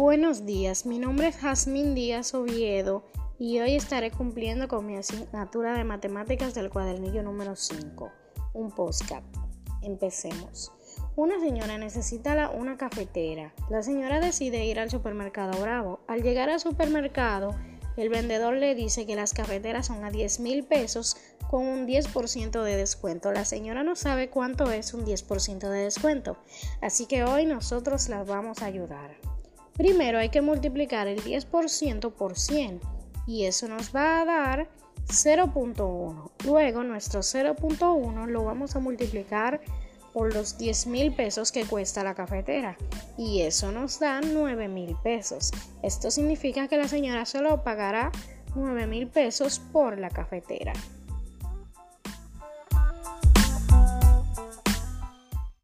Buenos días, mi nombre es Jazmín Díaz Oviedo y hoy estaré cumpliendo con mi asignatura de matemáticas del cuadernillo número 5, un postcard. Empecemos. Una señora necesita una cafetera. La señora decide ir al supermercado Bravo. Al llegar al supermercado, el vendedor le dice que las cafeteras son a 10 mil pesos con un 10% de descuento. La señora no sabe cuánto es un 10% de descuento, así que hoy nosotros las vamos a ayudar. Primero hay que multiplicar el 10% por 100 y eso nos va a dar 0.1. Luego nuestro 0.1 lo vamos a multiplicar por los 10 mil pesos que cuesta la cafetera y eso nos da 9 mil pesos. Esto significa que la señora solo pagará 9 mil pesos por la cafetera.